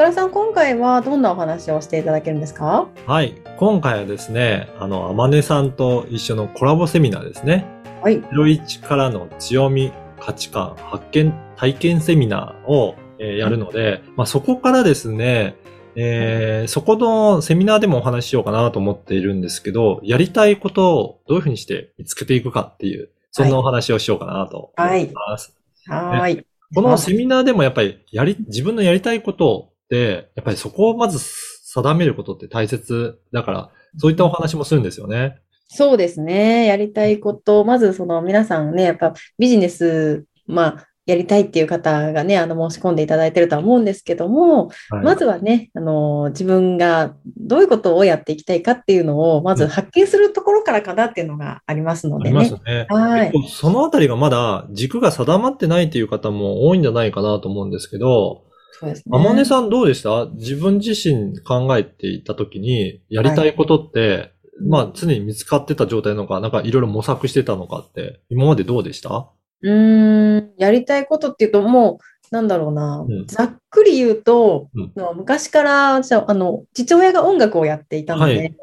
岡田さん今回はどんなお話をしていただけるんですか？はい、今回はですね、あの、あまねさんと一緒のコラボセミナーですね。はい。01からの強み、価値観、発見、体験セミナーを、えーやるので、まあ、そこからですね、えーそこのセミナーでもお話ししようかなと思っているんですけど、やりたいことをどういうふうにして見つけていくかっていう、そんなお話をしようかなと思います。はーい。このセミナーでもやっぱりやり、自分のやりたいことって、やっぱりそこをまず定めることって大切だから、そういったお話もするんですよね。そうですねやりたいことまずその皆さんねやっぱビジネスまあやりたいっていう方がね、あの、申し込んでいただいてるとは思うんですけども、はいまずはね、あの、自分がどういうことをやっていきたいかっていうのを、まず発見するところからかなっていうのがありますのあでね。りますね。はい。そのあたりがまだ軸が定まってないっていう方も多いんじゃないかなと思うんですけど、そうですね。あまねさんどうでした？自分自身考えていたときに、やりたいことって、まあ常に見つかってた状態なのか、なんかいろいろ模索してたのかって、今までどうでした？うーん、やりたいことっていうと、もう、なんだろうな、うん。ざっくり言うと、うん。の昔から私はあの父親が音楽をやっていたので、はい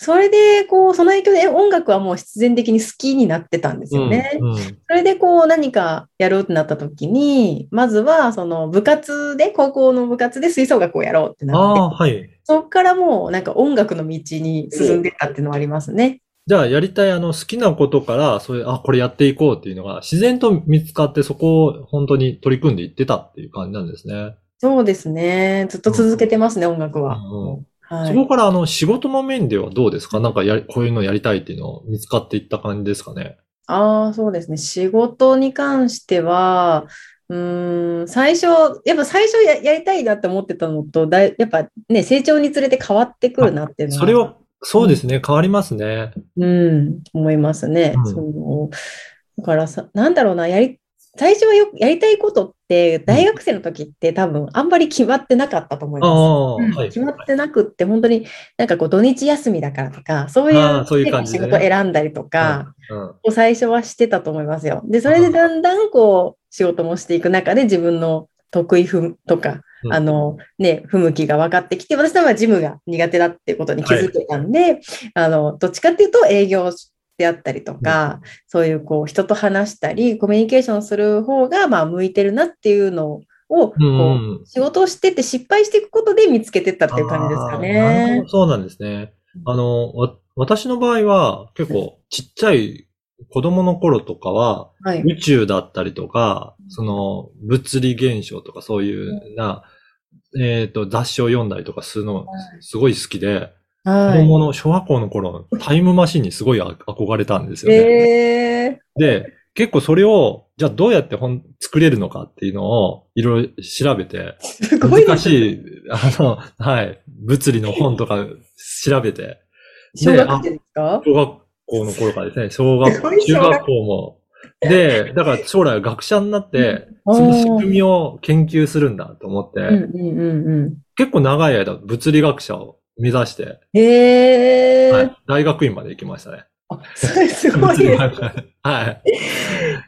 それでこうその影響で音楽はもう必然的に好きになってたんですよね。うんうんそれでこう何かやろうってなった時に、まずはその部活で、高校の部活で吹奏楽をやろうってなって、はい。そこからもうなんか音楽の道に進んでったっていうのはありますね。じゃあ、やりたいあの好きなことから、そういう、あ、これやっていこうっていうのが自然と見つかって、そこを本当に取り組んでいってたっていう感じなんですね。そうですね。ずっと続けてますね、音楽は。うんうんはいそこからあの仕事の面ではどうですか？なんかやり、こういうのやりたいっていうのを見つかっていった感じですかね？ああ、そうですね。仕事に関しては、うーん、最初、やっぱ最初や、やりたいなって思ってたのと、だい、やっぱね、成長につれて変わってくるなっていうのは、それを、そうですね、変わりますね。うん、思いますね。うんその、だからさ、なんだろうな、やり、最初はよやりたいことって、大学生の時って多分あんまり決まってなかったと思いあます。あ、はい。うん決まってなくって、本当になんかこう土日休みだからとか、そういうあーそういう感じでね仕事選んだりとか、うんを最初はしてたと思いますよ。で、それでだんだんこう、仕事もしていく中で自分の得意不とか、うんあの、ね、不向きが分かってきて、私はジムが苦手だっていうことに気づけたんで、あの、どっちかっていうと営業であったりとか、そういうこう、人と話したり、コミュニケーションする方が、まあ、向いてるなっていうのを、こうんうう、仕事をしてって失敗していくことで見つけてったっていう感じですかねど。そうなんですね。あの、わ私の場合は結構ちっちゃい子供の頃とかははい。宇宙だったりとか、その物理現象とかそういうな、えっと雑誌を読んだりとかするのすごい好きで、子はい。供の小学校の頃タイムマシンにすごいあ憧れたんですよね。えで、結構それを、じゃあどうやって本作れるのかっていうのをいろいろ調べて、ー、すごい難しい、あの、はい、物理の本とか調べて、小学生ですか？小学校の頃からですね、小学校、中小学学校も。で、だから将来学者になって、うん。その仕組みを研究するんだと思って。結構長い間物理学者を目指して、へえ、はい、大学院まで行きましたね。あ、それすごい。は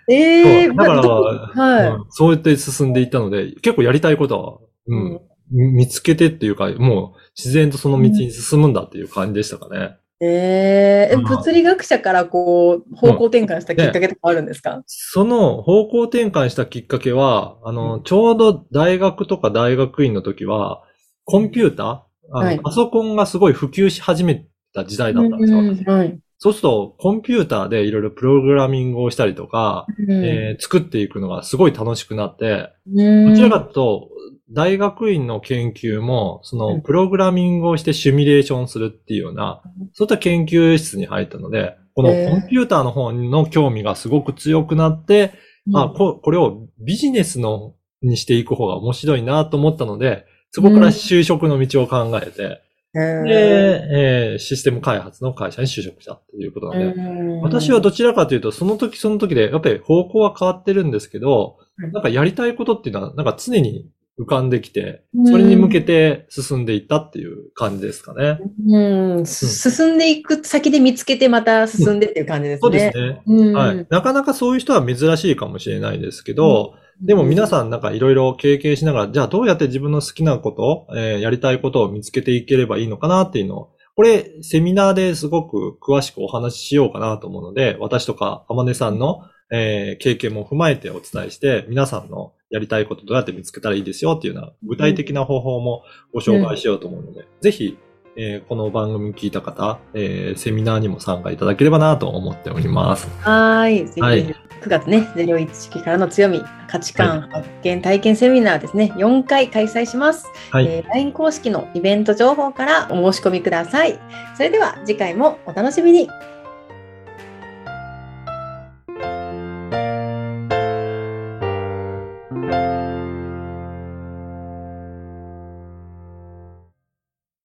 い。ええそう。だから、はい。うん。そうやって進んでいったので、結構やりたいことは、うん、見つけてっていうか、もう自然とその道に進むんだっていう感じでしたかね。ええうん。物理学者からこう、方向転換したきっかけとかあるんですか？その方向転換したきっかけは、あの、ちょうど大学とか大学院の時は、コンピューターあの、はい。パソコンがすごい普及し始めた時代だったんですよ。うんうんはい。そうすると、コンピューターでいろいろプログラミングをしたりとか、うん。えー作っていくのがすごい楽しくなって、うんどちらかと大学院の研究も、そうの、んプログラミングをしてシミュレーションするっていうような、そういった研究室に入ったので、このコンピューターの方の興味がすごく強くなって、あ、ここれをビジネスのにしていく方が面白いなと思ったので、そこから就職の道を考えて、うん。で、えーシステム開発の会社に就職したっていうことなんで、うん。私はどちらかというと、その時その時で、やっぱり方向は変わってるんですけど、うんなんかやりたいことっていうのは、なんか常に浮かんできてう、ん。それに向けて進んでいったっていう感じですかね。うん、す進んでいく先で見つけてまた進んでっていう感じですね。そうですね。うん。はい。なかなかそういう人は珍しいかもしれないですけど、でも皆さんなんかいろいろ経験しながら、じゃあどうやって自分の好きなこと、えーやりたいことを見つけていければいいのかなっていうのを、これ、セミナーですごく詳しくお話ししようかなと思うので、私とか天音さんの、えー経験も踏まえてお伝えして、皆さんのやりたいことどうやって見つけたらいいですよっていうような具体的な方法もご紹介しようと思うので、ぜひ、えーこの番組聞いた方、えーセミナーにも参加いただければなと思っております。はーい。はい9月ね、01式からの強み、価値観発見体験セミナーですね、4回開催します。はい。えー LINE 公式のイベント情報からお申し込みください。それでは次回もお楽しみに。